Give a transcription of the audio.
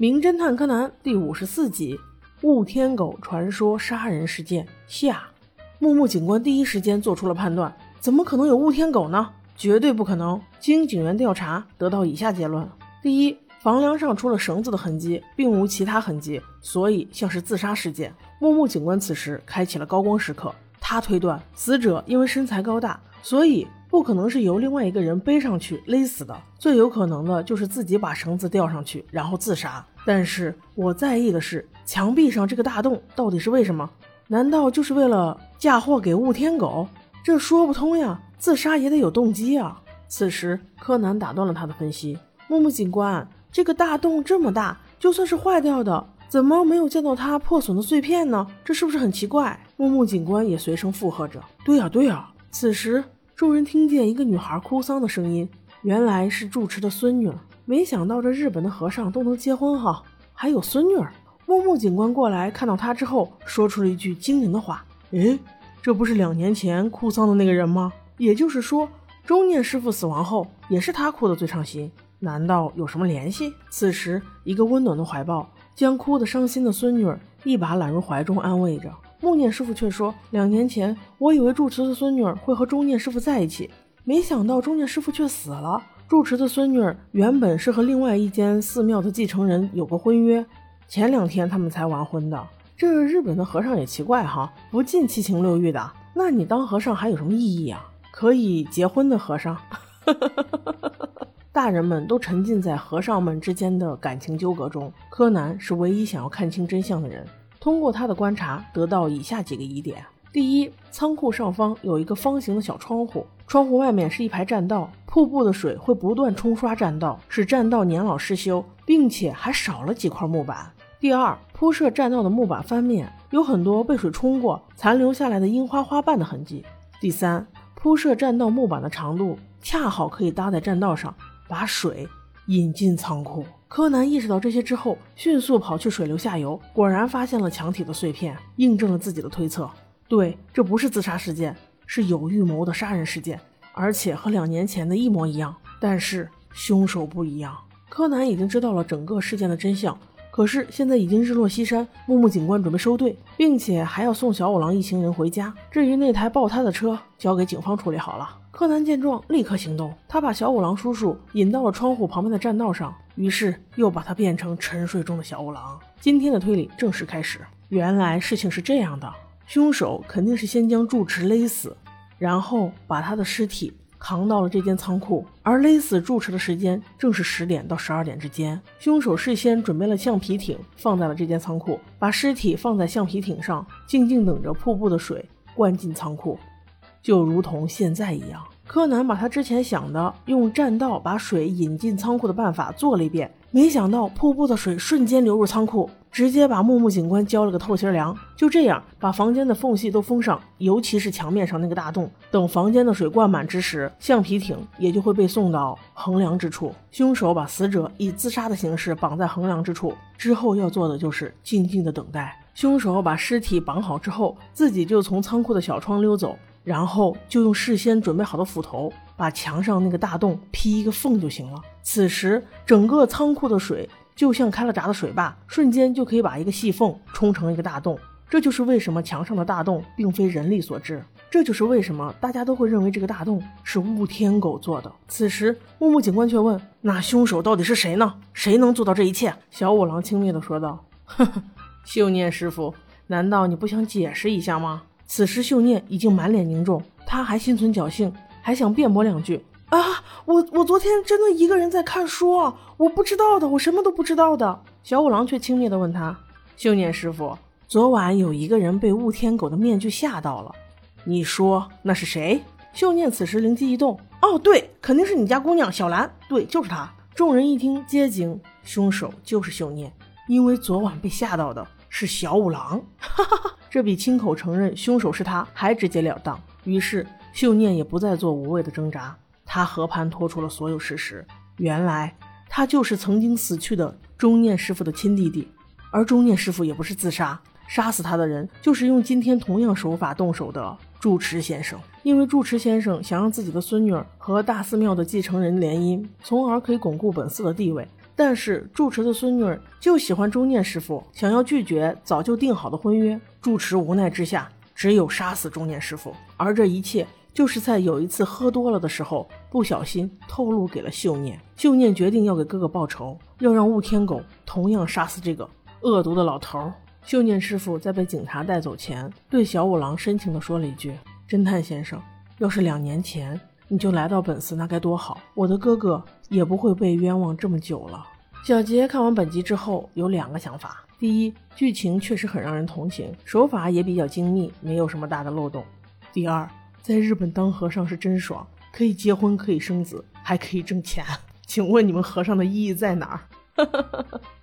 名侦探柯南第五十四集：雾天狗传说杀人事件下。木木警官第一时间做出了判断：怎么可能有雾天狗呢？绝对不可能！经警员调查，得到以下结论：第一，房梁上除了绳子的痕迹，并无其他痕迹，所以像是自杀事件。木木警官此时开启了高光时刻，他推断死者因为身材高大，所以。不可能是由另外一个人背上去勒死的，最有可能的就是自己把绳子吊上去，然后自杀。但是我在意的是墙壁上这个大洞到底是为什么？难道就是为了嫁祸给雾天狗？这说不通呀！自杀也得有动机啊！此时柯南打断了他的分析：“木木警官，这个大洞这么大，就算是坏掉的，怎么没有见到它破损的碎片呢？这是不是很奇怪？”木木警官也随声附和着：“对呀，对呀。”此时。众人听见一个女孩哭丧的声音，原来是住持的孙女。没想到这日本的和尚都能结婚哈，还有孙女儿。木木警官过来看到他之后，说出了一句惊人的话：“诶，这不是两年前哭丧的那个人吗？也就是说，中念师傅死亡后，也是他哭得最伤心。难道有什么联系？”此时，一个温暖的怀抱将哭得伤心的孙女儿一把揽入怀中，安慰着。木念师傅却说：“两年前，我以为住持的孙女儿会和中念师傅在一起，没想到中念师傅却死了。住持的孙女儿原本是和另外一间寺庙的继承人有过婚约，前两天他们才完婚的。这日本的和尚也奇怪哈，不近七情六欲的。那你当和尚还有什么意义啊？可以结婚的和尚，大人们都沉浸在和尚们之间的感情纠葛中。柯南是唯一想要看清真相的人。”通过他的观察，得到以下几个疑点：第一，仓库上方有一个方形的小窗户，窗户外面是一排栈道，瀑布的水会不断冲刷栈道，使栈道年老失修，并且还少了几块木板。第二，铺设栈道的木板翻面，有很多被水冲过残留下来的樱花花瓣的痕迹。第三，铺设栈道木板的长度恰好可以搭在栈道上，把水引进仓库。柯南意识到这些之后，迅速跑去水流下游，果然发现了墙体的碎片，印证了自己的推测。对，这不是自杀事件，是有预谋的杀人事件，而且和两年前的一模一样。但是凶手不一样。柯南已经知道了整个事件的真相，可是现在已经日落西山，木木警官准备收队，并且还要送小五郎一行人回家。至于那台爆胎的车，交给警方处理好了。柯南见状，立刻行动。他把小五郎叔叔引到了窗户旁边的栈道上，于是又把他变成沉睡中的小五郎。今天的推理正式开始。原来事情是这样的：凶手肯定是先将住持勒死，然后把他的尸体扛到了这间仓库。而勒死住持的时间正是十点到十二点之间。凶手事先准备了橡皮艇，放在了这间仓库，把尸体放在橡皮艇上，静静等着瀑布的水灌进仓库。就如同现在一样，柯南把他之前想的用栈道把水引进仓库的办法做了一遍，没想到瀑布的水瞬间流入仓库，直接把木木警官浇了个透心凉。就这样，把房间的缝隙都封上，尤其是墙面上那个大洞。等房间的水灌满之时，橡皮艇也就会被送到横梁之处。凶手把死者以自杀的形式绑在横梁之处，之后要做的就是静静的等待。凶手把尸体绑好之后，自己就从仓库的小窗溜走。然后就用事先准备好的斧头把墙上那个大洞劈一个缝就行了。此时，整个仓库的水就像开了闸的水坝，瞬间就可以把一个细缝冲成一个大洞。这就是为什么墙上的大洞并非人力所致。这就是为什么大家都会认为这个大洞是雾天狗做的。此时，木木警官却问：“那凶手到底是谁呢？谁能做到这一切？”小五郎轻蔑地说道：“呵呵，秀念师傅，难道你不想解释一下吗？”此时，秀念已经满脸凝重，他还心存侥幸，还想辩驳两句。啊，我我昨天真的一个人在看书，我不知道的，我什么都不知道的。小五郎却轻蔑地问他：“秀念师傅，昨晚有一个人被雾天狗的面具吓到了，你说那是谁？”秀念此时灵机一动：“哦，对，肯定是你家姑娘小兰，对，就是她。”众人一听皆惊，凶手就是秀念，因为昨晚被吓到的是小五郎。哈哈哈。这比亲口承认凶手是他还直截了当。于是秀念也不再做无谓的挣扎，他和盘托出了所有事实。原来他就是曾经死去的中念师傅的亲弟弟，而中念师傅也不是自杀，杀死他的人就是用今天同样手法动手的住持先生。因为住持先生想让自己的孙女和大寺庙的继承人联姻，从而可以巩固本寺的地位。但是住持的孙女儿就喜欢中念师傅，想要拒绝早就定好的婚约。住持无奈之下，只有杀死中念师傅。而这一切，就是在有一次喝多了的时候，不小心透露给了秀念。秀念决定要给哥哥报仇，要让雾天狗同样杀死这个恶毒的老头。秀念师傅在被警察带走前，对小五郎深情地说了一句：“侦探先生，要是两年前你就来到本寺，那该多好！我的哥哥也不会被冤枉这么久了。”小杰看完本集之后有两个想法：第一，剧情确实很让人同情，手法也比较精密，没有什么大的漏洞；第二，在日本当和尚是真爽，可以结婚，可以生子，还可以挣钱。请问你们和尚的意义在哪儿？